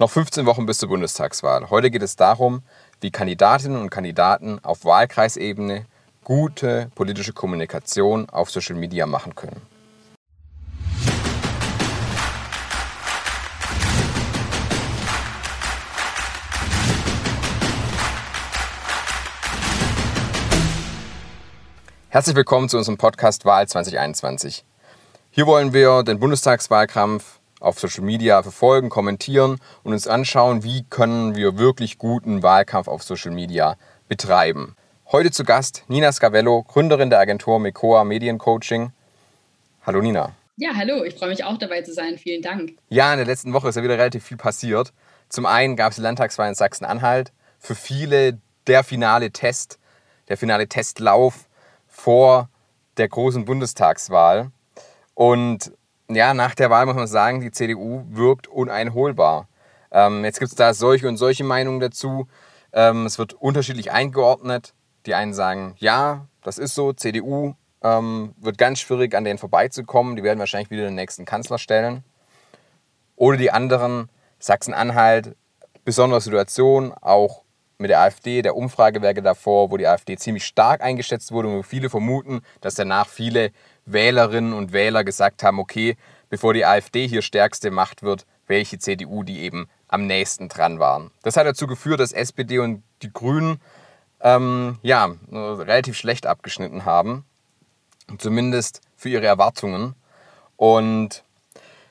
Noch 15 Wochen bis zur Bundestagswahl. Heute geht es darum, wie Kandidatinnen und Kandidaten auf Wahlkreisebene gute politische Kommunikation auf Social Media machen können. Herzlich willkommen zu unserem Podcast Wahl 2021. Hier wollen wir den Bundestagswahlkampf auf Social Media verfolgen, kommentieren und uns anschauen, wie können wir wirklich guten Wahlkampf auf Social Media betreiben. Heute zu Gast Nina Scavello, Gründerin der Agentur Mecoa Mediencoaching. Hallo Nina. Ja, hallo, ich freue mich auch dabei zu sein. Vielen Dank. Ja, in der letzten Woche ist ja wieder relativ viel passiert. Zum einen gab es die Landtagswahl in Sachsen-Anhalt. Für viele der finale Test, der finale Testlauf vor der großen Bundestagswahl. Und ja, nach der Wahl muss man sagen, die CDU wirkt uneinholbar. Ähm, jetzt gibt es da solche und solche Meinungen dazu. Ähm, es wird unterschiedlich eingeordnet. Die einen sagen, ja, das ist so, CDU ähm, wird ganz schwierig, an denen vorbeizukommen. Die werden wahrscheinlich wieder den nächsten Kanzler stellen. Oder die anderen, Sachsen-Anhalt, besondere Situation, auch mit der AfD, der Umfragewerke davor, wo die AfD ziemlich stark eingeschätzt wurde und wo viele vermuten, dass danach viele Wählerinnen und Wähler gesagt haben, okay, bevor die AfD hier stärkste Macht wird, welche CDU, die eben am nächsten dran waren. Das hat dazu geführt, dass SPD und die Grünen ähm, ja, relativ schlecht abgeschnitten haben, zumindest für ihre Erwartungen. Und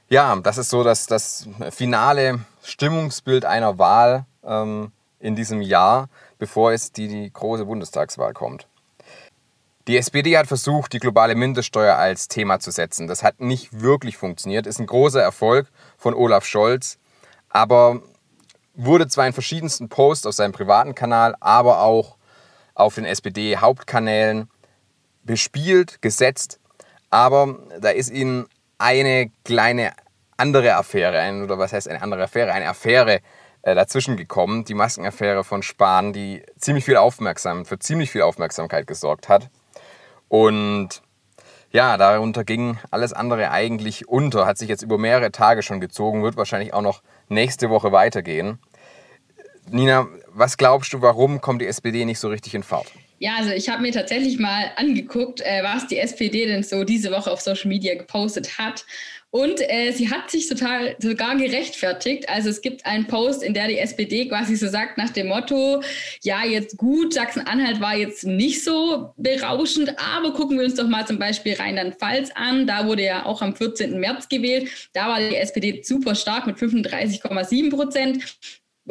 ja, das ist so das, das finale Stimmungsbild einer Wahl ähm, in diesem Jahr, bevor es die, die große Bundestagswahl kommt. Die SPD hat versucht, die globale Mindeststeuer als Thema zu setzen. Das hat nicht wirklich funktioniert, ist ein großer Erfolg von Olaf Scholz, aber wurde zwar in verschiedensten Posts auf seinem privaten Kanal, aber auch auf den SPD-Hauptkanälen bespielt, gesetzt, aber da ist ihnen eine kleine andere Affäre, oder was heißt eine andere Affäre, eine Affäre äh, dazwischen gekommen, die Maskenaffäre von Spahn, die ziemlich viel Aufmerksam, für ziemlich viel Aufmerksamkeit gesorgt hat. Und ja, darunter ging alles andere eigentlich unter, hat sich jetzt über mehrere Tage schon gezogen, wird wahrscheinlich auch noch nächste Woche weitergehen. Nina, was glaubst du, warum kommt die SPD nicht so richtig in Fahrt? Ja, also ich habe mir tatsächlich mal angeguckt, äh, was die SPD denn so diese Woche auf Social Media gepostet hat. Und äh, sie hat sich total sogar gerechtfertigt. Also es gibt einen Post, in der die SPD quasi so sagt nach dem Motto, ja, jetzt gut, Sachsen-Anhalt war jetzt nicht so berauschend, aber gucken wir uns doch mal zum Beispiel Rheinland-Pfalz an. Da wurde ja auch am 14. März gewählt. Da war die SPD super stark mit 35,7 Prozent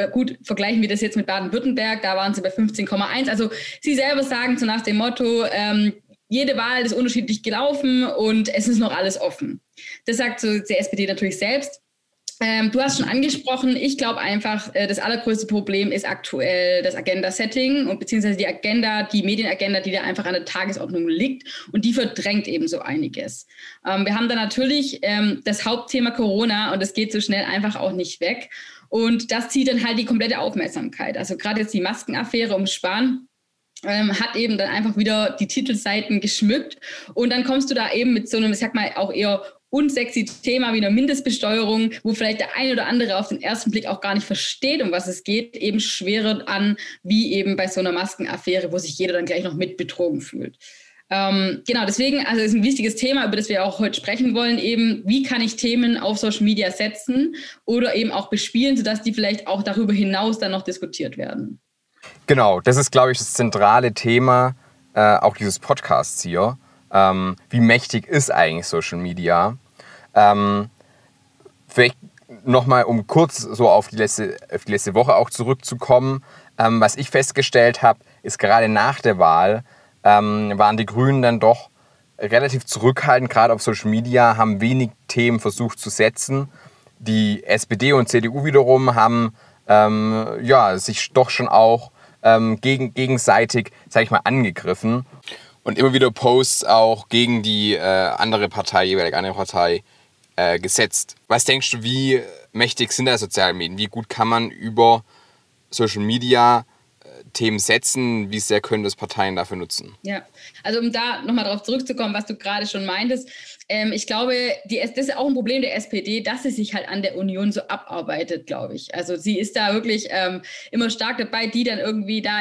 gut, vergleichen wir das jetzt mit Baden-Württemberg, da waren sie bei 15,1. Also sie selber sagen so nach dem Motto, ähm, jede Wahl ist unterschiedlich gelaufen und es ist noch alles offen. Das sagt so die SPD natürlich selbst. Ähm, du hast schon angesprochen, ich glaube einfach, äh, das allergrößte Problem ist aktuell das Agenda-Setting und beziehungsweise die Agenda, die Medienagenda, die da einfach an der Tagesordnung liegt und die verdrängt eben so einiges. Ähm, wir haben da natürlich ähm, das Hauptthema Corona und das geht so schnell einfach auch nicht weg. Und das zieht dann halt die komplette Aufmerksamkeit. Also gerade jetzt die Maskenaffäre um Spahn ähm, hat eben dann einfach wieder die Titelseiten geschmückt. Und dann kommst du da eben mit so einem, ich sag mal, auch eher unsexy Thema wie einer Mindestbesteuerung, wo vielleicht der ein oder andere auf den ersten Blick auch gar nicht versteht, um was es geht, eben schwerer an, wie eben bei so einer Maskenaffäre, wo sich jeder dann gleich noch mit betrogen fühlt. Ähm, genau, deswegen, also ist ein wichtiges Thema, über das wir auch heute sprechen wollen, eben, wie kann ich Themen auf Social Media setzen oder eben auch bespielen, sodass die vielleicht auch darüber hinaus dann noch diskutiert werden. Genau, das ist, glaube ich, das zentrale Thema äh, auch dieses Podcasts hier. Ähm, wie mächtig ist eigentlich Social Media? Ähm, vielleicht nochmal, um kurz so auf die letzte, auf die letzte Woche auch zurückzukommen. Ähm, was ich festgestellt habe, ist gerade nach der Wahl ähm, waren die Grünen dann doch relativ zurückhaltend, gerade auf Social Media, haben wenig Themen versucht zu setzen. Die SPD und CDU wiederum haben ähm, ja, sich doch schon auch ähm, gegen, gegenseitig, sag ich mal, angegriffen. Und immer wieder Posts auch gegen die äh, andere Partei, jeweilige andere Partei, äh, gesetzt. Was denkst du, wie mächtig sind da soziale Medien? Wie gut kann man über Social Media Themen setzen, wie sehr können das Parteien dafür nutzen? Ja, also um da nochmal darauf zurückzukommen, was du gerade schon meintest, ähm, ich glaube, die, das ist auch ein Problem der SPD, dass sie sich halt an der Union so abarbeitet, glaube ich. Also sie ist da wirklich ähm, immer stark dabei, die dann irgendwie da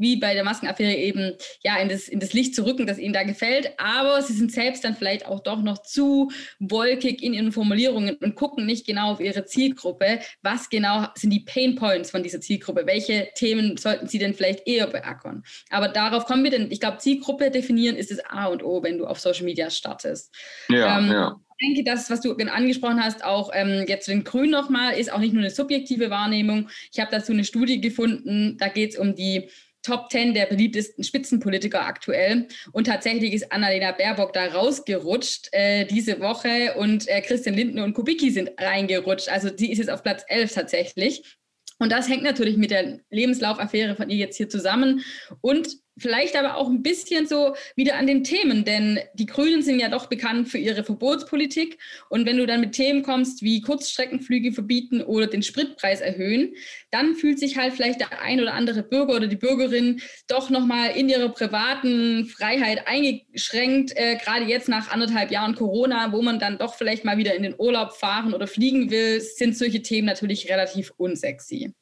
wie bei der Maskenaffäre eben ja in das, in das Licht zu rücken, das ihnen da gefällt. Aber sie sind selbst dann vielleicht auch doch noch zu wolkig in ihren Formulierungen und gucken nicht genau auf ihre Zielgruppe. Was genau sind die Pain Points von dieser Zielgruppe? Welche Themen sollten sie denn vielleicht eher beackern? Aber darauf kommen wir denn, ich glaube, Zielgruppe definieren ist das A und O, wenn du auf Social Media startest. Ja, ähm, ja ich denke, das, was du angesprochen hast, auch ähm, jetzt zu den Grünen nochmal, ist auch nicht nur eine subjektive Wahrnehmung. Ich habe dazu eine Studie gefunden, da geht es um die Top 10 der beliebtesten Spitzenpolitiker aktuell. Und tatsächlich ist Annalena Baerbock da rausgerutscht äh, diese Woche und äh, Christian Lindner und Kubicki sind reingerutscht. Also sie ist jetzt auf Platz 11 tatsächlich. Und das hängt natürlich mit der Lebenslaufaffäre von ihr jetzt hier zusammen. Und vielleicht aber auch ein bisschen so wieder an den Themen, denn die Grünen sind ja doch bekannt für ihre Verbotspolitik. Und wenn du dann mit Themen kommst wie Kurzstreckenflüge verbieten oder den Spritpreis erhöhen, dann fühlt sich halt vielleicht der ein oder andere Bürger oder die Bürgerin doch nochmal in ihrer privaten Freiheit eingeschränkt, äh, gerade jetzt nach anderthalb Jahren Corona, wo man dann doch vielleicht mal wieder in den Urlaub fahren oder fliegen will, sind solche Themen natürlich relativ unsexy.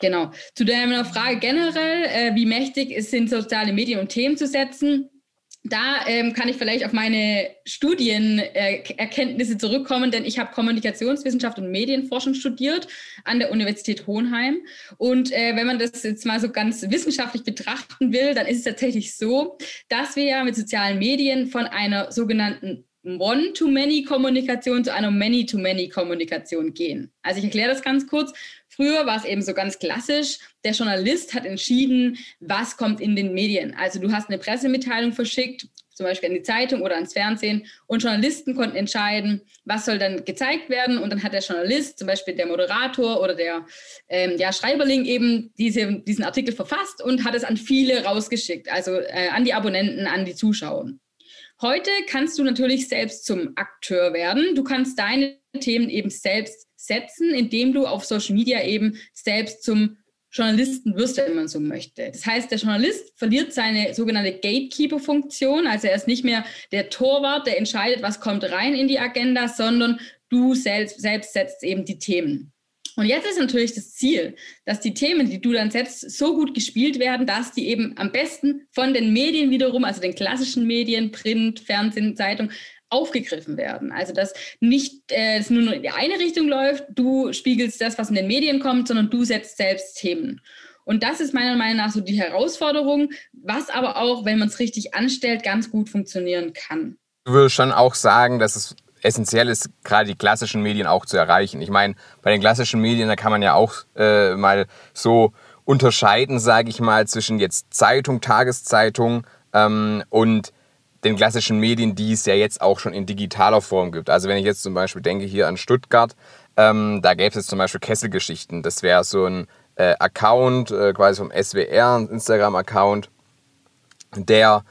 Genau. Zu deiner Frage generell, äh, wie mächtig es sind, soziale Medien und Themen zu setzen. Da ähm, kann ich vielleicht auf meine Studienerkenntnisse äh, zurückkommen, denn ich habe Kommunikationswissenschaft und Medienforschung studiert an der Universität Hohenheim. Und äh, wenn man das jetzt mal so ganz wissenschaftlich betrachten will, dann ist es tatsächlich so, dass wir ja mit sozialen Medien von einer sogenannten One-to-Many-Kommunikation zu einer Many-to-Many-Kommunikation gehen. Also ich erkläre das ganz kurz. Früher war es eben so ganz klassisch, der Journalist hat entschieden, was kommt in den Medien. Also du hast eine Pressemitteilung verschickt, zum Beispiel an die Zeitung oder ans Fernsehen, und Journalisten konnten entscheiden, was soll dann gezeigt werden. Und dann hat der Journalist, zum Beispiel der Moderator oder der, ähm, der Schreiberling eben diese, diesen Artikel verfasst und hat es an viele rausgeschickt, also äh, an die Abonnenten, an die Zuschauer. Heute kannst du natürlich selbst zum Akteur werden. Du kannst deine Themen eben selbst setzen, indem du auf Social Media eben selbst zum Journalisten wirst, wenn man so möchte. Das heißt, der Journalist verliert seine sogenannte Gatekeeper-Funktion. Also er ist nicht mehr der Torwart, der entscheidet, was kommt rein in die Agenda, sondern du selbst, selbst setzt eben die Themen. Und jetzt ist natürlich das Ziel, dass die Themen, die du dann setzt, so gut gespielt werden, dass die eben am besten von den Medien wiederum, also den klassischen Medien, Print, Fernsehen, Zeitung, aufgegriffen werden. Also dass nicht äh, es nur in die eine Richtung läuft, du spiegelst das, was in den Medien kommt, sondern du setzt selbst Themen. Und das ist meiner Meinung nach so die Herausforderung, was aber auch, wenn man es richtig anstellt, ganz gut funktionieren kann. Du würdest schon auch sagen, dass es essentiell ist, gerade die klassischen Medien auch zu erreichen. Ich meine, bei den klassischen Medien, da kann man ja auch äh, mal so unterscheiden, sage ich mal, zwischen jetzt Zeitung, Tageszeitung ähm, und den klassischen Medien, die es ja jetzt auch schon in digitaler Form gibt. Also wenn ich jetzt zum Beispiel denke hier an Stuttgart, ähm, da gäbe es zum Beispiel Kesselgeschichten. Das wäre so ein äh, Account, äh, quasi vom SWR, ein Instagram-Account, der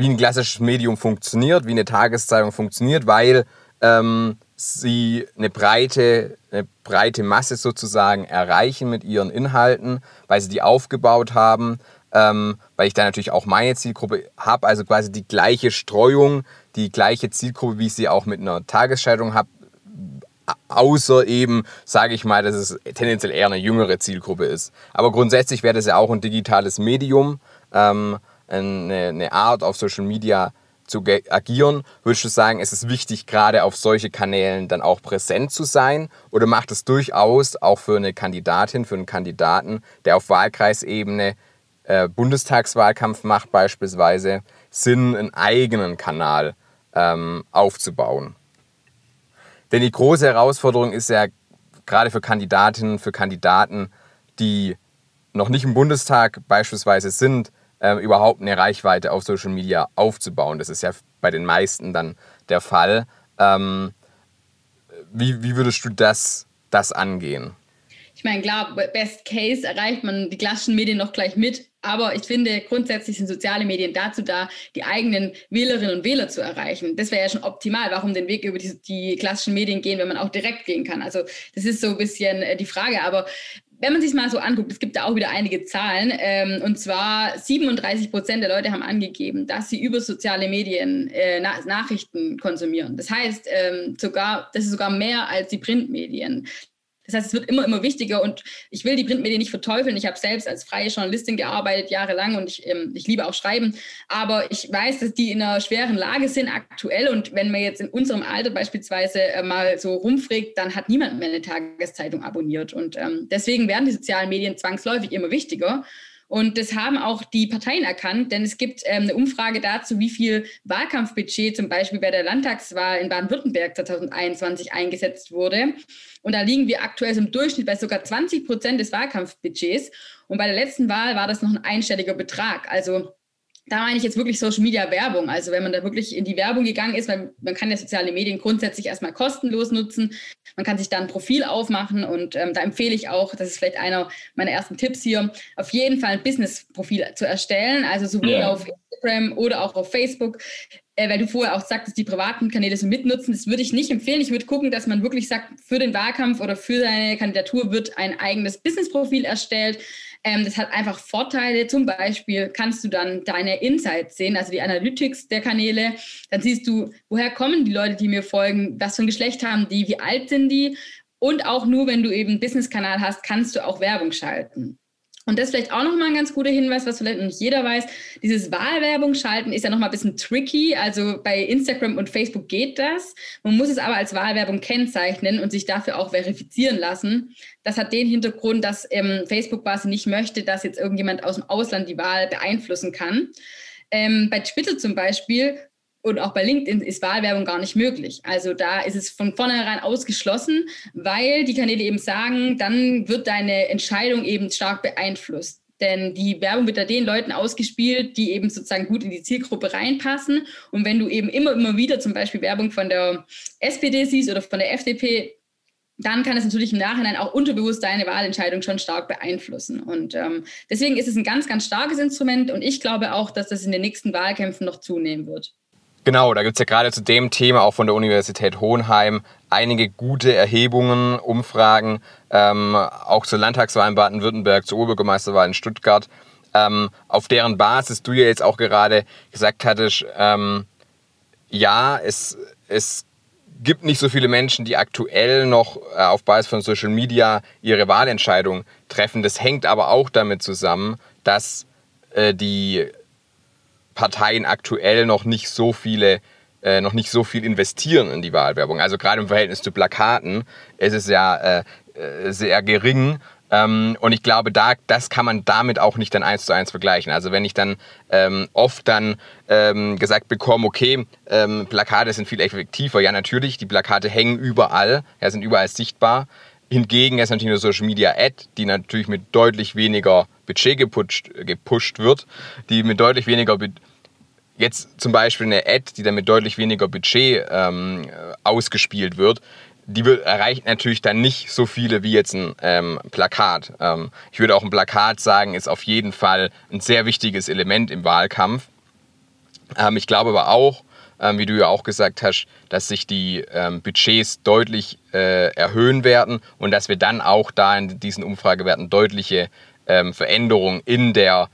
wie ein klassisches Medium funktioniert, wie eine Tageszeitung funktioniert, weil ähm, sie eine breite, eine breite Masse sozusagen erreichen mit ihren Inhalten, weil sie die aufgebaut haben, ähm, weil ich da natürlich auch meine Zielgruppe habe, also quasi die gleiche Streuung, die gleiche Zielgruppe, wie ich sie auch mit einer Tagesschaltung habe, außer eben, sage ich mal, dass es tendenziell eher eine jüngere Zielgruppe ist. Aber grundsätzlich wäre das ja auch ein digitales Medium. Ähm, eine, eine Art auf Social Media zu agieren, würdest du sagen, es ist wichtig, gerade auf solche Kanälen dann auch präsent zu sein? Oder macht es durchaus auch für eine Kandidatin, für einen Kandidaten, der auf Wahlkreisebene äh, Bundestagswahlkampf macht beispielsweise, Sinn, einen eigenen Kanal ähm, aufzubauen? Denn die große Herausforderung ist ja gerade für Kandidatinnen, für Kandidaten, die noch nicht im Bundestag beispielsweise sind, äh, überhaupt eine Reichweite auf Social Media aufzubauen. Das ist ja bei den meisten dann der Fall. Ähm, wie, wie würdest du das, das angehen? Ich meine, klar, Best Case erreicht man die klassischen Medien noch gleich mit, aber ich finde, grundsätzlich sind soziale Medien dazu da, die eigenen Wählerinnen und Wähler zu erreichen. Das wäre ja schon optimal. Warum den Weg über die, die, klassischen Medien gehen, wenn man auch direkt gehen kann? Also das ist so ein bisschen äh, die Frage. Aber wenn man sich mal so anguckt, es gibt da auch wieder einige Zahlen, ähm, und zwar 37 Prozent der Leute haben angegeben, dass sie über soziale Medien äh, Na Nachrichten konsumieren. Das heißt, ähm, sogar, das ist sogar mehr als die Printmedien. Das heißt, es wird immer, immer wichtiger und ich will die Printmedien nicht verteufeln. Ich habe selbst als freie Journalistin gearbeitet, jahrelang und ich, ähm, ich liebe auch Schreiben. Aber ich weiß, dass die in einer schweren Lage sind aktuell und wenn man jetzt in unserem Alter beispielsweise äh, mal so rumfragt, dann hat niemand mehr eine Tageszeitung abonniert. Und ähm, deswegen werden die sozialen Medien zwangsläufig immer wichtiger. Und das haben auch die Parteien erkannt, denn es gibt ähm, eine Umfrage dazu, wie viel Wahlkampfbudget zum Beispiel bei der Landtagswahl in Baden-Württemberg 2021 eingesetzt wurde. Und da liegen wir aktuell im Durchschnitt bei sogar 20 Prozent des Wahlkampfbudgets. Und bei der letzten Wahl war das noch ein einstelliger Betrag. Also da meine ich jetzt wirklich Social Media Werbung. Also wenn man da wirklich in die Werbung gegangen ist, weil man kann ja soziale Medien grundsätzlich erstmal kostenlos nutzen. Man kann sich da ein Profil aufmachen und ähm, da empfehle ich auch, das ist vielleicht einer meiner ersten Tipps hier, auf jeden Fall ein Business-Profil zu erstellen. Also sowohl ja. auf Instagram oder auch auf Facebook äh, weil du vorher auch sagtest, die privaten Kanäle so mitnutzen. Das würde ich nicht empfehlen. Ich würde gucken, dass man wirklich sagt, für den Wahlkampf oder für seine Kandidatur wird ein eigenes Business-Profil erstellt. Ähm, das hat einfach Vorteile. Zum Beispiel kannst du dann deine Insights sehen, also die Analytics der Kanäle. Dann siehst du, woher kommen die Leute, die mir folgen, was für ein Geschlecht haben die, wie alt sind die. Und auch nur, wenn du eben einen Business-Kanal hast, kannst du auch Werbung schalten. Und das ist vielleicht auch nochmal ein ganz guter Hinweis, was vielleicht nicht jeder weiß. Dieses Wahlwerbung schalten ist ja nochmal ein bisschen tricky. Also bei Instagram und Facebook geht das. Man muss es aber als Wahlwerbung kennzeichnen und sich dafür auch verifizieren lassen. Das hat den Hintergrund, dass ähm, Facebook quasi nicht möchte, dass jetzt irgendjemand aus dem Ausland die Wahl beeinflussen kann. Ähm, bei Twitter zum Beispiel und auch bei LinkedIn ist Wahlwerbung gar nicht möglich. Also da ist es von vornherein ausgeschlossen, weil die Kanäle eben sagen, dann wird deine Entscheidung eben stark beeinflusst. Denn die Werbung wird da den Leuten ausgespielt, die eben sozusagen gut in die Zielgruppe reinpassen. Und wenn du eben immer, immer wieder zum Beispiel Werbung von der SPD siehst oder von der FDP, dann kann es natürlich im Nachhinein auch unterbewusst deine Wahlentscheidung schon stark beeinflussen. Und ähm, deswegen ist es ein ganz, ganz starkes Instrument. Und ich glaube auch, dass das in den nächsten Wahlkämpfen noch zunehmen wird. Genau, da gibt es ja gerade zu dem Thema auch von der Universität Hohenheim einige gute Erhebungen, Umfragen, ähm, auch zur Landtagswahl in Baden-Württemberg, zur Oberbürgermeisterwahl in Stuttgart, ähm, auf deren Basis du ja jetzt auch gerade gesagt hattest, ähm, ja, es, es gibt nicht so viele Menschen, die aktuell noch äh, auf Basis von Social Media ihre Wahlentscheidung treffen. Das hängt aber auch damit zusammen, dass äh, die Parteien aktuell noch nicht so viele äh, noch nicht so viel investieren in die Wahlwerbung. Also gerade im Verhältnis zu Plakaten ist es ja äh, äh, sehr gering. Ähm, und ich glaube, da, das kann man damit auch nicht dann eins zu eins vergleichen. Also wenn ich dann ähm, oft dann ähm, gesagt bekomme, okay, ähm, Plakate sind viel effektiver. Ja, natürlich, die Plakate hängen überall, ja, sind überall sichtbar. Hingegen ist natürlich eine Social Media Ad, die natürlich mit deutlich weniger Budget gepusht, gepusht wird, die mit deutlich weniger Budget Jetzt zum Beispiel eine Ad, die dann mit deutlich weniger Budget ähm, ausgespielt wird, die wird, erreicht natürlich dann nicht so viele wie jetzt ein ähm, Plakat. Ähm, ich würde auch ein Plakat sagen, ist auf jeden Fall ein sehr wichtiges Element im Wahlkampf. Ähm, ich glaube aber auch, ähm, wie du ja auch gesagt hast, dass sich die ähm, Budgets deutlich äh, erhöhen werden und dass wir dann auch da in diesen Umfragewerten deutliche ähm, Veränderungen in der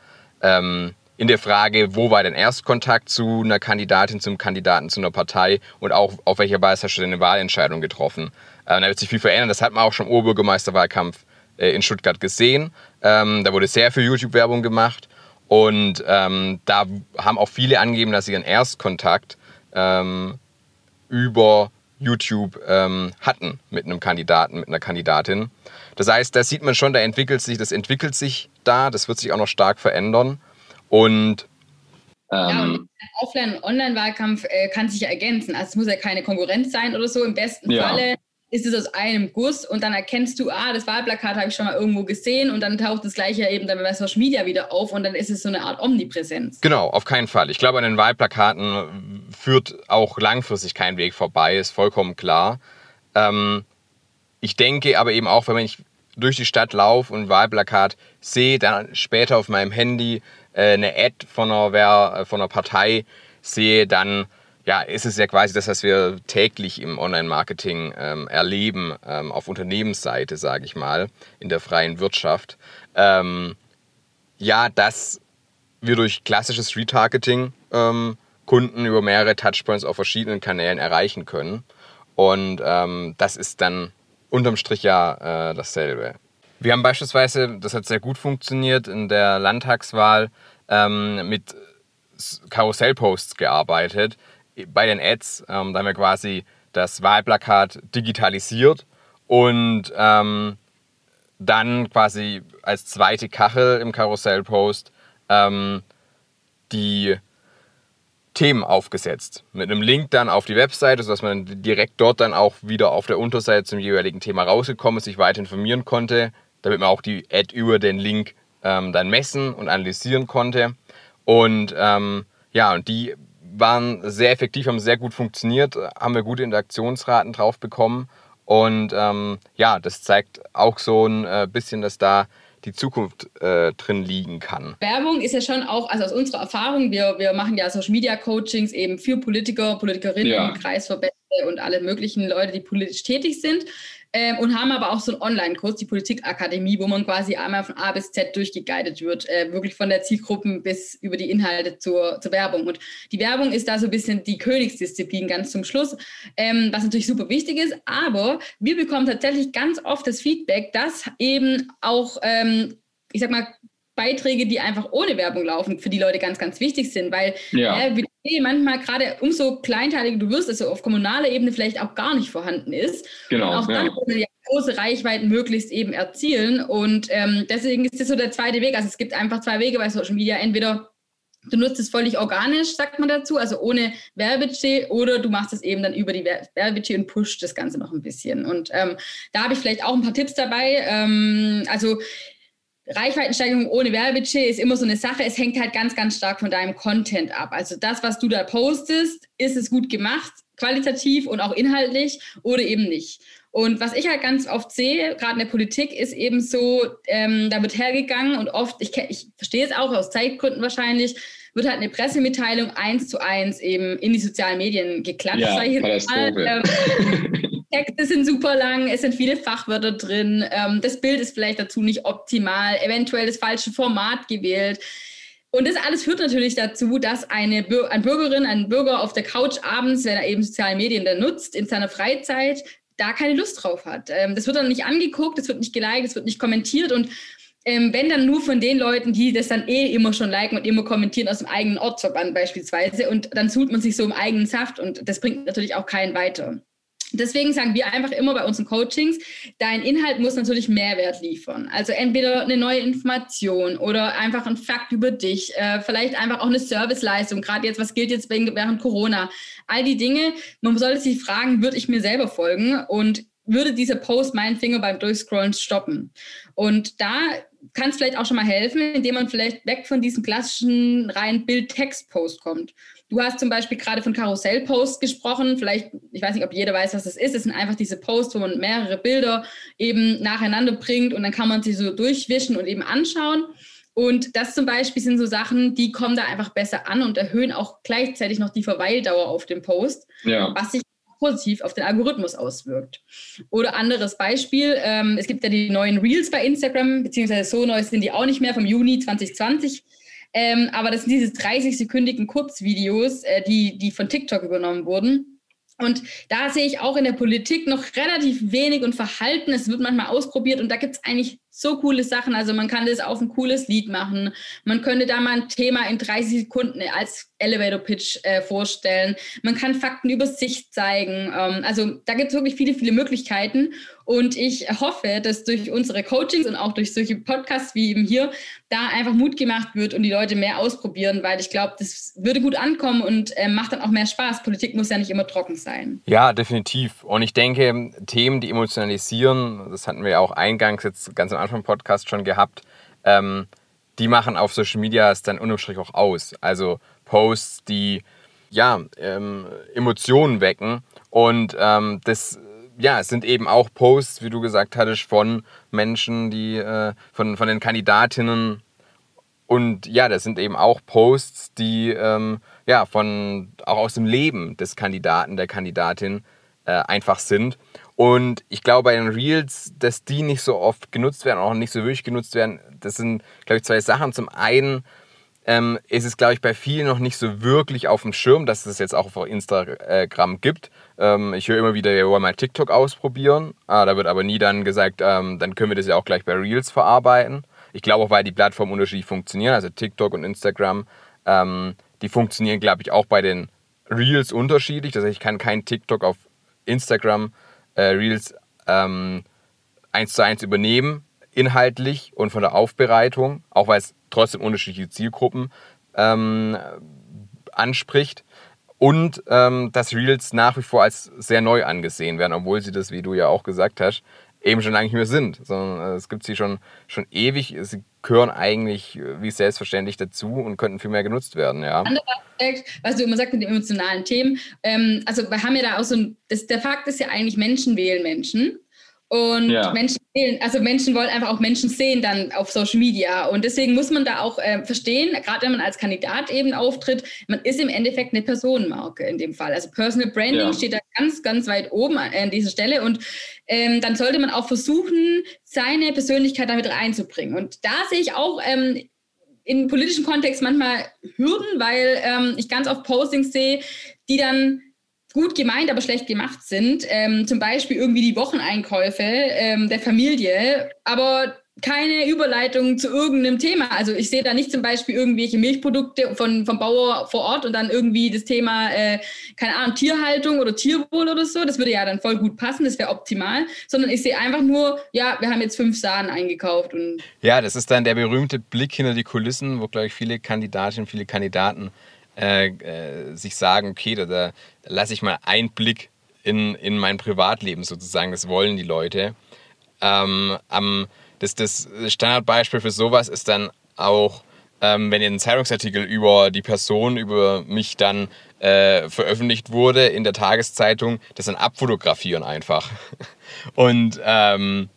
in der Frage, wo war dein Erstkontakt zu einer Kandidatin, zum Kandidaten, zu einer Partei und auch auf welcher Basis hast du deine Wahlentscheidung getroffen. Äh, da wird sich viel verändern. Das hat man auch schon im Oberbürgermeisterwahlkampf äh, in Stuttgart gesehen. Ähm, da wurde sehr viel YouTube-Werbung gemacht und ähm, da haben auch viele angegeben, dass sie ihren Erstkontakt ähm, über YouTube ähm, hatten mit einem Kandidaten, mit einer Kandidatin. Das heißt, da sieht man schon, da entwickelt sich, das entwickelt sich da, das wird sich auch noch stark verändern. Und ähm, ja, und Offline- und Online-Wahlkampf äh, kann sich ja ergänzen. Also es muss ja keine Konkurrenz sein oder so. Im besten ja. Falle ist es aus einem Guss und dann erkennst du, ah, das Wahlplakat habe ich schon mal irgendwo gesehen und dann taucht das gleiche eben dann bei Social Media wieder auf und dann ist es so eine Art Omnipräsenz. Genau, auf keinen Fall. Ich glaube, an den Wahlplakaten führt auch langfristig kein Weg vorbei, ist vollkommen klar. Ähm, ich denke aber eben auch, wenn ich durch die Stadt laufe und ein Wahlplakat sehe, dann später auf meinem Handy äh, eine Ad von einer, äh, von einer Partei sehe, dann ja, ist es ja quasi das, was wir täglich im Online-Marketing ähm, erleben, ähm, auf Unternehmensseite, sage ich mal, in der freien Wirtschaft. Ähm, ja, dass wir durch klassisches Retargeting ähm, Kunden über mehrere Touchpoints auf verschiedenen Kanälen erreichen können. Und ähm, das ist dann unterm Strich ja äh, dasselbe. Wir haben beispielsweise, das hat sehr gut funktioniert, in der Landtagswahl ähm, mit Karussellposts gearbeitet bei den Ads. Ähm, da haben wir quasi das Wahlplakat digitalisiert und ähm, dann quasi als zweite Kachel im Karussellpost ähm, die Themen aufgesetzt. Mit einem Link dann auf die Webseite, sodass man direkt dort dann auch wieder auf der Unterseite zum jeweiligen Thema rausgekommen ist, sich weiter informieren konnte, damit man auch die Ad über den Link ähm, dann messen und analysieren konnte. Und ähm, ja, und die waren sehr effektiv, haben sehr gut funktioniert, haben wir gute Interaktionsraten drauf bekommen. Und ähm, ja, das zeigt auch so ein äh, bisschen, dass da die Zukunft äh, drin liegen kann. Werbung ist ja schon auch, also aus unserer Erfahrung, wir, wir machen ja Social Media Coachings eben für Politiker, Politikerinnen, ja. Kreisverbände und alle möglichen Leute, die politisch tätig sind ähm, und haben aber auch so einen Online-Kurs, die Politikakademie, wo man quasi einmal von A bis Z durchgeguidet wird, äh, wirklich von der Zielgruppe bis über die Inhalte zur, zur Werbung. Und die Werbung ist da so ein bisschen die Königsdisziplin ganz zum Schluss, ähm, was natürlich super wichtig ist, aber wir bekommen tatsächlich ganz oft das Feedback, dass eben auch, ähm, ich sag mal, Beiträge, die einfach ohne Werbung laufen, für die Leute ganz, ganz wichtig sind, weil ja. äh, manchmal gerade umso kleinteiliger du wirst, also auf kommunaler Ebene vielleicht auch gar nicht vorhanden ist. Genau. Und auch dann ja. können ja große Reichweiten möglichst eben erzielen. Und ähm, deswegen ist das so der zweite Weg. Also es gibt einfach zwei Wege bei Social Media. Entweder du nutzt es völlig organisch, sagt man dazu, also ohne Werbebudget, oder du machst es eben dann über die Werbebudget und pusht das Ganze noch ein bisschen. Und ähm, da habe ich vielleicht auch ein paar Tipps dabei. Ähm, also Reichweitensteigerung ohne Werbebudget ist immer so eine Sache. Es hängt halt ganz, ganz stark von deinem Content ab. Also das, was du da postest, ist es gut gemacht, qualitativ und auch inhaltlich oder eben nicht. Und was ich halt ganz oft sehe, gerade in der Politik, ist eben so, ähm, da wird hergegangen und oft, ich, ich verstehe es auch aus Zeitgründen wahrscheinlich, wird halt eine Pressemitteilung eins zu eins eben in die sozialen Medien geklatscht. Ja, ähm, Texte sind super lang, es sind viele Fachwörter drin, ähm, das Bild ist vielleicht dazu nicht optimal, eventuell das falsche Format gewählt. Und das alles führt natürlich dazu, dass eine, Bir eine Bürgerin, ein Bürger auf der Couch abends, wenn er eben soziale Medien dann nutzt, in seiner Freizeit, da keine Lust drauf hat. Ähm, das wird dann nicht angeguckt, es wird nicht geliked, es wird nicht kommentiert und ähm, wenn dann nur von den Leuten, die das dann eh immer schon liken und immer kommentieren aus dem eigenen Ortsverband beispielsweise und dann sucht man sich so im eigenen Saft und das bringt natürlich auch keinen weiter. Deswegen sagen wir einfach immer bei unseren Coachings, dein Inhalt muss natürlich Mehrwert liefern. Also entweder eine neue Information oder einfach ein Fakt über dich, äh, vielleicht einfach auch eine Serviceleistung, gerade jetzt, was gilt jetzt während Corona. All die Dinge, man sollte sich fragen, würde ich mir selber folgen und würde dieser Post meinen Finger beim Durchscrollen stoppen? Und da kann es vielleicht auch schon mal helfen, indem man vielleicht weg von diesem klassischen rein Bild-Text-Post kommt. Du hast zum Beispiel gerade von Karussell-Posts gesprochen. Vielleicht, ich weiß nicht, ob jeder weiß, was das ist. Es sind einfach diese Posts, wo man mehrere Bilder eben nacheinander bringt und dann kann man sie so durchwischen und eben anschauen. Und das zum Beispiel sind so Sachen, die kommen da einfach besser an und erhöhen auch gleichzeitig noch die Verweildauer auf dem Post, ja. was sich positiv auf den Algorithmus auswirkt. Oder anderes Beispiel, ähm, es gibt ja die neuen Reels bei Instagram, beziehungsweise so neu sind die auch nicht mehr vom Juni 2020. Ähm, aber das sind diese 30-sekündigen Kurzvideos, äh, die, die von TikTok übernommen wurden. Und da sehe ich auch in der Politik noch relativ wenig und Verhalten. Es wird manchmal ausprobiert und da gibt es eigentlich so coole Sachen. Also man kann das auf ein cooles Lied machen. Man könnte da mal ein Thema in 30 Sekunden als Elevator Pitch äh, vorstellen. Man kann Fakten über sich zeigen. Ähm, also da gibt es wirklich viele, viele Möglichkeiten. Und ich hoffe, dass durch unsere Coachings und auch durch solche Podcasts wie eben hier da einfach Mut gemacht wird und die Leute mehr ausprobieren, weil ich glaube, das würde gut ankommen und äh, macht dann auch mehr Spaß. Politik muss ja nicht immer trocken sein. Ja, definitiv. Und ich denke, Themen, die emotionalisieren, das hatten wir ja auch eingangs jetzt ganz am Anfang im Podcast schon gehabt, ähm, die machen auf Social Media es dann unterm Strich auch aus. Also Posts, die ja, ähm, Emotionen wecken. Und ähm, das ja, es sind eben auch Posts, wie du gesagt hattest, von Menschen, die äh, von, von den Kandidatinnen und ja, das sind eben auch Posts, die ähm, ja von auch aus dem Leben des Kandidaten, der Kandidatin äh, einfach sind. Und ich glaube bei den Reels, dass die nicht so oft genutzt werden, auch nicht so wirklich genutzt werden, das sind, glaube ich, zwei Sachen. Zum einen ähm, ist es, glaube ich, bei vielen noch nicht so wirklich auf dem Schirm, dass es jetzt auch auf Instagram gibt. Ähm, ich höre immer wieder, wir wollen mal TikTok ausprobieren. Ah, da wird aber nie dann gesagt, ähm, dann können wir das ja auch gleich bei Reels verarbeiten. Ich glaube auch, weil die Plattformen unterschiedlich funktionieren, also TikTok und Instagram, ähm, die funktionieren, glaube ich, auch bei den Reels unterschiedlich. Das heißt, ich kann kein TikTok auf Instagram äh, Reels ähm, eins zu eins übernehmen, inhaltlich und von der Aufbereitung, auch weil es trotzdem unterschiedliche Zielgruppen ähm, anspricht. Und ähm, dass Reels nach wie vor als sehr neu angesehen werden, obwohl sie das, wie du ja auch gesagt hast, eben schon lange nicht mehr sind, sondern äh, es gibt sie schon, schon ewig. Sie gehören eigentlich äh, wie selbstverständlich dazu und könnten viel mehr genutzt werden. Ja. Was du immer sagst mit den emotionalen Themen, ähm, also wir haben ja da auch so ein, das, der Fakt ist ja eigentlich, Menschen wählen Menschen. Und ja. Menschen also Menschen wollen einfach auch Menschen sehen dann auf Social Media. Und deswegen muss man da auch äh, verstehen, gerade wenn man als Kandidat eben auftritt, man ist im Endeffekt eine Personenmarke in dem Fall. Also Personal Branding ja. steht da ganz, ganz weit oben an dieser Stelle. Und ähm, dann sollte man auch versuchen, seine Persönlichkeit damit reinzubringen. Und da sehe ich auch ähm, in politischen Kontext manchmal Hürden, weil ähm, ich ganz oft Postings sehe, die dann gut gemeint, aber schlecht gemacht sind. Ähm, zum Beispiel irgendwie die Wocheneinkäufe ähm, der Familie, aber keine Überleitung zu irgendeinem Thema. Also ich sehe da nicht zum Beispiel irgendwelche Milchprodukte von, vom Bauer vor Ort und dann irgendwie das Thema, äh, keine Ahnung, Tierhaltung oder Tierwohl oder so. Das würde ja dann voll gut passen, das wäre optimal. Sondern ich sehe einfach nur, ja, wir haben jetzt fünf Sahnen eingekauft. Und ja, das ist dann der berühmte Blick hinter die Kulissen, wo, glaube ich, viele Kandidatinnen, viele Kandidaten äh, äh, sich sagen, okay, da, da lasse ich mal einen Blick in, in mein Privatleben sozusagen, das wollen die Leute. Ähm, am, das, das Standardbeispiel für sowas ist dann auch, ähm, wenn ein Zeitungsartikel über die Person, über mich dann äh, veröffentlicht wurde in der Tageszeitung, das dann abfotografieren einfach. Und ähm,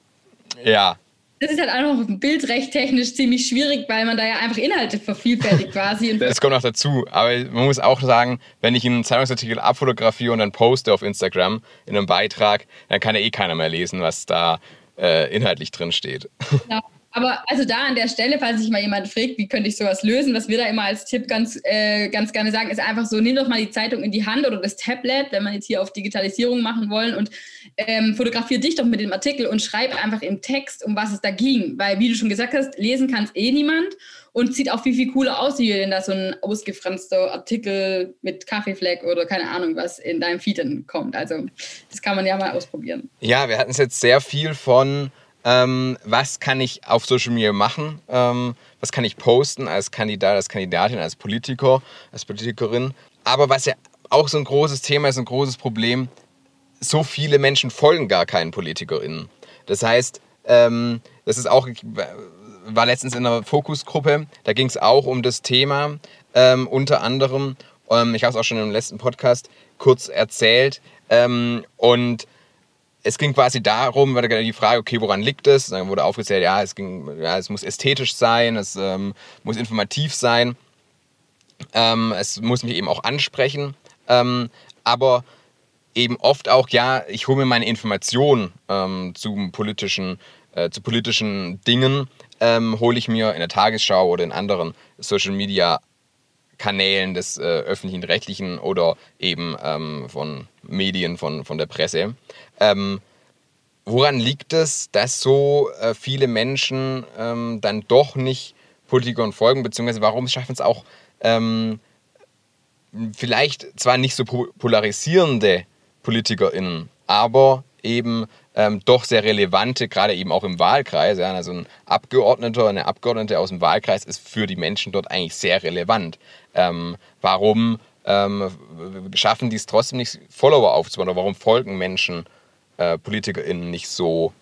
ja, das ist halt auch noch bildrechttechnisch ziemlich schwierig, weil man da ja einfach Inhalte vervielfältigt quasi. das kommt noch dazu. Aber man muss auch sagen, wenn ich einen Zeitungsartikel abfotografiere und dann poste auf Instagram in einem Beitrag, dann kann ja eh keiner mehr lesen, was da äh, inhaltlich drin steht. Genau. Aber also da an der Stelle, falls sich mal jemand fragt, wie könnte ich sowas lösen, was wir da immer als Tipp ganz, äh, ganz gerne sagen, ist einfach so, nimm doch mal die Zeitung in die Hand oder das Tablet, wenn man jetzt hier auf Digitalisierung machen wollen und ähm, fotografier dich doch mit dem Artikel und schreib einfach im Text, um was es da ging. Weil, wie du schon gesagt hast, lesen kann es eh niemand und sieht auch viel, viel cooler aus, wie wenn da so ein ausgefranster Artikel mit Kaffeefleck oder keine Ahnung was in deinem Feed kommt. Also das kann man ja mal ausprobieren. Ja, wir hatten es jetzt sehr viel von ähm, was kann ich auf Social Media machen, ähm, was kann ich posten als Kandidat, als Kandidatin, als Politiker, als Politikerin. Aber was ja auch so ein großes Thema ist, ein großes Problem, so viele Menschen folgen gar keinen PolitikerInnen. Das heißt, ähm, das ist auch, war letztens in einer Fokusgruppe, da ging es auch um das Thema, ähm, unter anderem, ähm, ich habe es auch schon im letzten Podcast kurz erzählt, ähm, und es ging quasi darum, war die Frage, okay, woran liegt es? Dann wurde aufgezählt, ja, es, ging, ja, es muss ästhetisch sein, es ähm, muss informativ sein, ähm, es muss mich eben auch ansprechen, ähm, aber eben oft auch, ja, ich hole mir meine Informationen ähm, zum politischen, äh, zu politischen Dingen, ähm, hole ich mir in der Tagesschau oder in anderen Social Media Kanälen des äh, öffentlichen Rechtlichen oder eben ähm, von Medien, von, von der Presse. Ähm, woran liegt es, dass so äh, viele Menschen ähm, dann doch nicht Politikern folgen, beziehungsweise warum schaffen es auch ähm, vielleicht zwar nicht so polarisierende PolitikerInnen, aber eben ähm, doch sehr relevante, gerade eben auch im Wahlkreis. Ja, also ein Abgeordneter, eine Abgeordnete aus dem Wahlkreis ist für die Menschen dort eigentlich sehr relevant. Ähm, warum ähm, schaffen die es trotzdem nicht, Follower aufzubauen? Oder warum folgen Menschen äh, PolitikerInnen nicht so,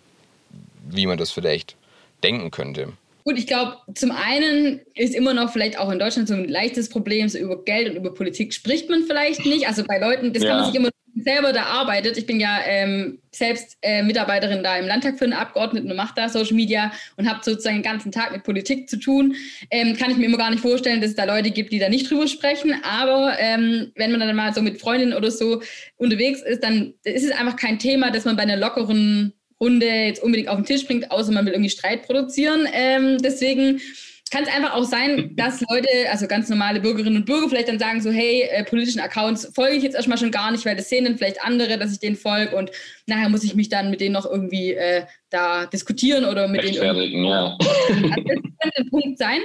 wie man das vielleicht denken könnte? Gut, ich glaube, zum einen ist immer noch vielleicht auch in Deutschland so ein leichtes Problem, so über Geld und über Politik spricht man vielleicht nicht. Also bei Leuten, das ja. kann man sich immer selber da arbeitet, ich bin ja ähm, selbst äh, Mitarbeiterin da im Landtag für einen Abgeordneten und mache da Social Media und habe sozusagen den ganzen Tag mit Politik zu tun, ähm, kann ich mir immer gar nicht vorstellen, dass es da Leute gibt, die da nicht drüber sprechen. Aber ähm, wenn man dann mal so mit Freundinnen oder so unterwegs ist, dann ist es einfach kein Thema, dass man bei einer lockeren Runde jetzt unbedingt auf den Tisch bringt, außer man will irgendwie Streit produzieren. Ähm, deswegen kann es einfach auch sein, dass Leute, also ganz normale Bürgerinnen und Bürger, vielleicht dann sagen so, hey, äh, politischen Accounts folge ich jetzt erstmal schon gar nicht, weil das sehen dann vielleicht andere, dass ich denen folge und nachher muss ich mich dann mit denen noch irgendwie äh, da diskutieren oder mit denen. Ja. Also das könnte ein Punkt sein.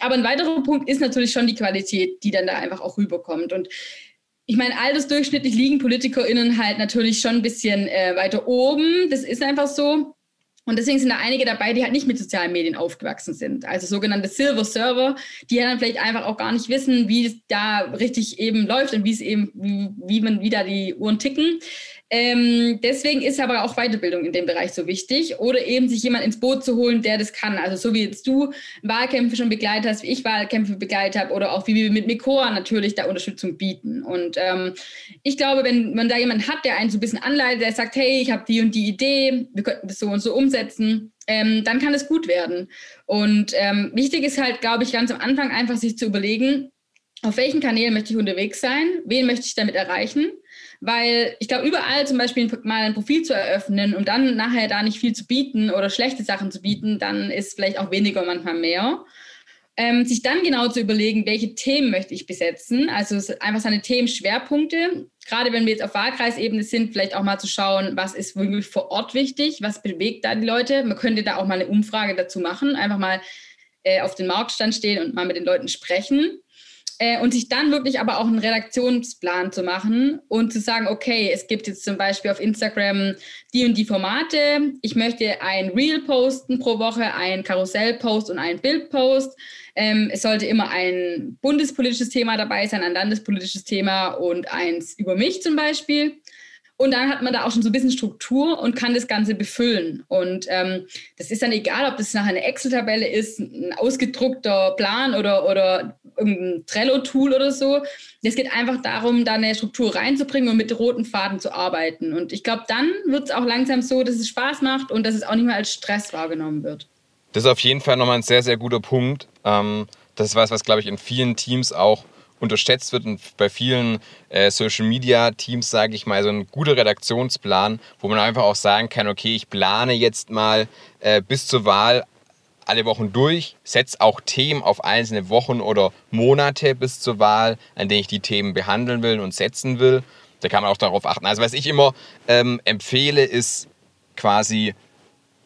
Aber ein weiterer Punkt ist natürlich schon die Qualität, die dann da einfach auch rüberkommt. Und ich meine, altersdurchschnittlich liegen PolitikerInnen halt natürlich schon ein bisschen äh, weiter oben. Das ist einfach so. Und deswegen sind da einige dabei, die halt nicht mit sozialen Medien aufgewachsen sind. Also sogenannte Silver Server, die ja dann vielleicht einfach auch gar nicht wissen, wie es da richtig eben läuft und wie es eben, wie, wie man wieder die Uhren ticken. Ähm, deswegen ist aber auch Weiterbildung in dem Bereich so wichtig oder eben sich jemand ins Boot zu holen, der das kann. Also so wie jetzt du Wahlkämpfe schon begleitet hast, wie ich Wahlkämpfe begleitet habe oder auch wie wir mit Mikora natürlich da Unterstützung bieten. Und ähm, ich glaube, wenn man da jemanden hat, der einen so ein bisschen anleitet, der sagt, hey, ich habe die und die Idee, wir könnten das so und so umsetzen, ähm, dann kann es gut werden. Und ähm, wichtig ist halt, glaube ich, ganz am Anfang einfach sich zu überlegen, auf welchen Kanälen möchte ich unterwegs sein, wen möchte ich damit erreichen weil ich glaube, überall zum Beispiel mal ein Profil zu eröffnen und dann nachher da nicht viel zu bieten oder schlechte Sachen zu bieten, dann ist vielleicht auch weniger manchmal mehr. Ähm, sich dann genau zu überlegen, welche Themen möchte ich besetzen, also einfach seine Themenschwerpunkte. Gerade wenn wir jetzt auf Wahlkreisebene sind, vielleicht auch mal zu schauen, was ist wirklich vor Ort wichtig, was bewegt da die Leute. Man könnte da auch mal eine Umfrage dazu machen, einfach mal äh, auf den Marktstand stehen und mal mit den Leuten sprechen äh, und sich dann wirklich aber auch einen Redaktionsplan zu machen und zu sagen, okay, es gibt jetzt zum Beispiel auf Instagram die und die Formate. Ich möchte ein Reel posten pro Woche, ein Karussellpost und ein Bildpost. Ähm, es sollte immer ein bundespolitisches Thema dabei sein, ein landespolitisches Thema und eins über mich zum Beispiel. Und dann hat man da auch schon so ein bisschen Struktur und kann das Ganze befüllen. Und ähm, das ist dann egal, ob das nachher eine Excel-Tabelle ist, ein ausgedruckter Plan oder, oder irgendein Trello-Tool oder so. Es geht einfach darum, da eine Struktur reinzubringen und mit roten Faden zu arbeiten. Und ich glaube, dann wird es auch langsam so, dass es Spaß macht und dass es auch nicht mehr als Stress wahrgenommen wird. Das ist auf jeden Fall nochmal ein sehr, sehr guter Punkt. Ähm, das ist was, was, glaube ich, in vielen Teams auch unterschätzt wird und bei vielen äh, Social Media Teams, sage ich mal, so ein guter Redaktionsplan, wo man einfach auch sagen kann, okay, ich plane jetzt mal äh, bis zur Wahl alle Wochen durch, setze auch Themen auf einzelne Wochen oder Monate bis zur Wahl, an denen ich die Themen behandeln will und setzen will. Da kann man auch darauf achten. Also was ich immer ähm, empfehle, ist quasi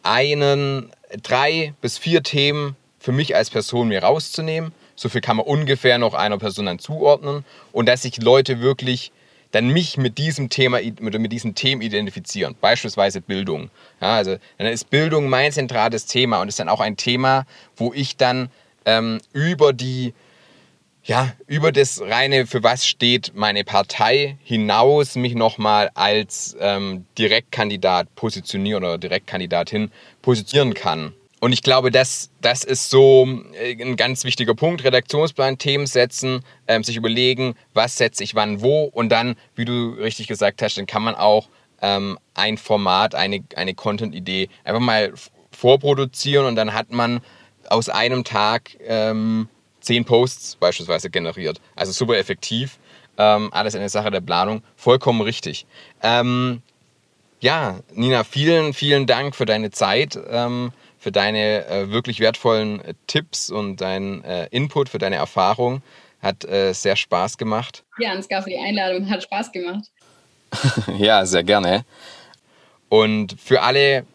einen, drei bis vier Themen für mich als Person mir rauszunehmen so viel kann man ungefähr noch einer Person dann zuordnen. Und dass sich Leute wirklich dann mich mit diesem Thema, mit, mit diesen Themen identifizieren. Beispielsweise Bildung. Ja, also dann ist Bildung mein zentrales Thema und ist dann auch ein Thema, wo ich dann ähm, über die ja, über das reine, für was steht meine Partei hinaus mich nochmal als ähm, Direktkandidat positionieren oder Direktkandidatin positionieren kann. Und ich glaube, das, das ist so äh, ein ganz wichtiger Punkt. Redaktionsplan, Themen setzen, ähm, sich überlegen, was setze ich wann wo. Und dann, wie du richtig gesagt hast, dann kann man auch ähm, ein Format, eine, eine Content-Idee einfach mal vorproduzieren und dann hat man aus einem Tag ähm, zehn Posts beispielsweise generiert. Also super effektiv. Ähm, alles eine Sache der Planung. Vollkommen richtig. Ähm, ja, Nina, vielen, vielen Dank für deine Zeit. Für deine äh, wirklich wertvollen äh, Tipps und deinen äh, Input, für deine Erfahrung. Hat äh, sehr Spaß gemacht. Ja, Ansgar, für die Einladung. Hat Spaß gemacht. ja, sehr gerne. Und für alle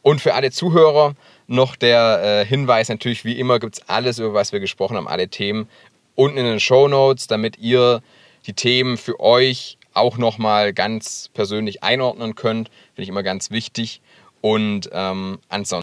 und für alle Zuhörer noch der äh, Hinweis: natürlich, wie immer, gibt es alles, über was wir gesprochen haben, alle Themen unten in den Show Notes, damit ihr die Themen für euch auch nochmal ganz persönlich einordnen könnt. Finde ich immer ganz wichtig. Und ähm, ansonsten